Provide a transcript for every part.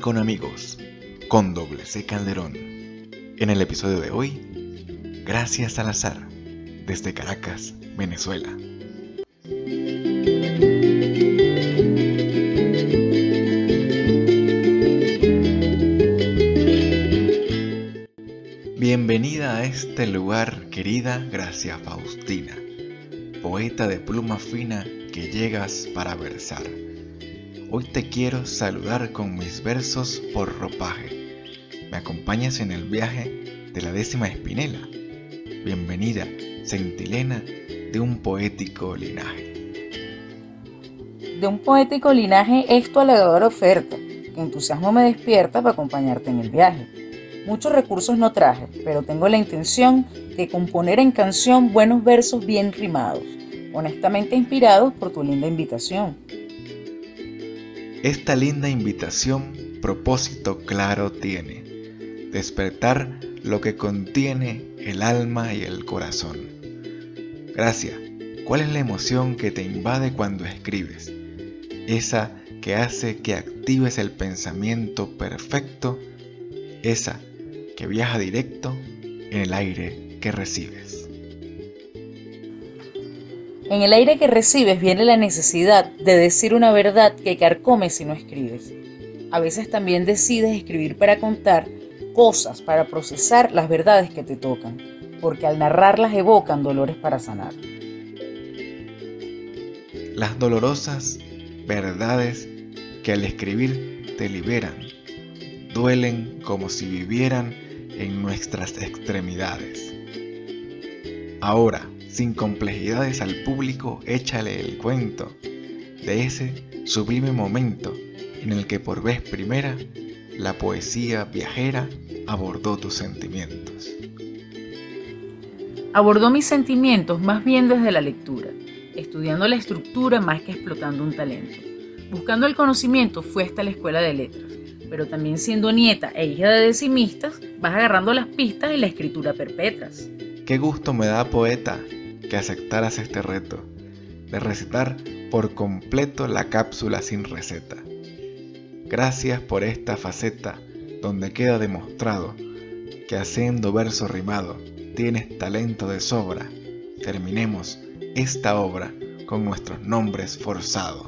Con amigos, con doble C Calderón. En el episodio de hoy, gracias al azar, desde Caracas, Venezuela. Bienvenida a este lugar, querida Gracia Faustina, poeta de pluma fina que llegas para versar Hoy te quiero saludar con mis versos por ropaje. Me acompañas en el viaje de la décima espinela. Bienvenida, centilena de un poético linaje. De un poético linaje es tu alegadora oferta, que entusiasmo me despierta para acompañarte en el viaje. Muchos recursos no traje, pero tengo la intención de componer en canción buenos versos bien rimados, honestamente inspirados por tu linda invitación. Esta linda invitación propósito claro tiene, despertar lo que contiene el alma y el corazón. Gracias, ¿cuál es la emoción que te invade cuando escribes? Esa que hace que actives el pensamiento perfecto, esa que viaja directo en el aire que recibes. En el aire que recibes viene la necesidad de decir una verdad que carcome si no escribes. A veces también decides escribir para contar cosas, para procesar las verdades que te tocan, porque al narrarlas evocan dolores para sanar. Las dolorosas verdades que al escribir te liberan, duelen como si vivieran en nuestras extremidades. Ahora, sin complejidades al público, échale el cuento de ese sublime momento en el que por vez primera la poesía viajera abordó tus sentimientos. Abordó mis sentimientos más bien desde la lectura, estudiando la estructura más que explotando un talento. Buscando el conocimiento fue hasta la escuela de letras, pero también siendo nieta e hija de decimistas, vas agarrando las pistas y la escritura perpetras. Qué gusto me da, poeta, que aceptaras este reto de recitar por completo la cápsula sin receta. Gracias por esta faceta donde queda demostrado que haciendo verso rimado tienes talento de sobra. Terminemos esta obra con nuestros nombres forzados.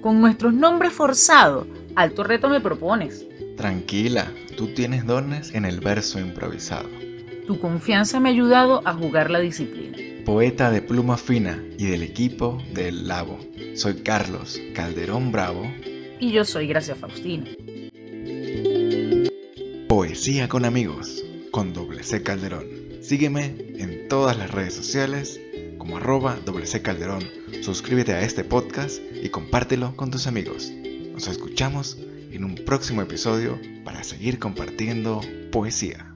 Con nuestros nombres forzados, alto reto me propones. Tranquila, tú tienes dones en el verso improvisado. Tu confianza me ha ayudado a jugar la disciplina poeta de pluma fina y del equipo del Labo. Soy Carlos Calderón Bravo. Y yo soy Gracia Faustina. Poesía con amigos, con doble C Calderón. Sígueme en todas las redes sociales como arroba doble C Calderón. Suscríbete a este podcast y compártelo con tus amigos. Nos escuchamos en un próximo episodio para seguir compartiendo poesía.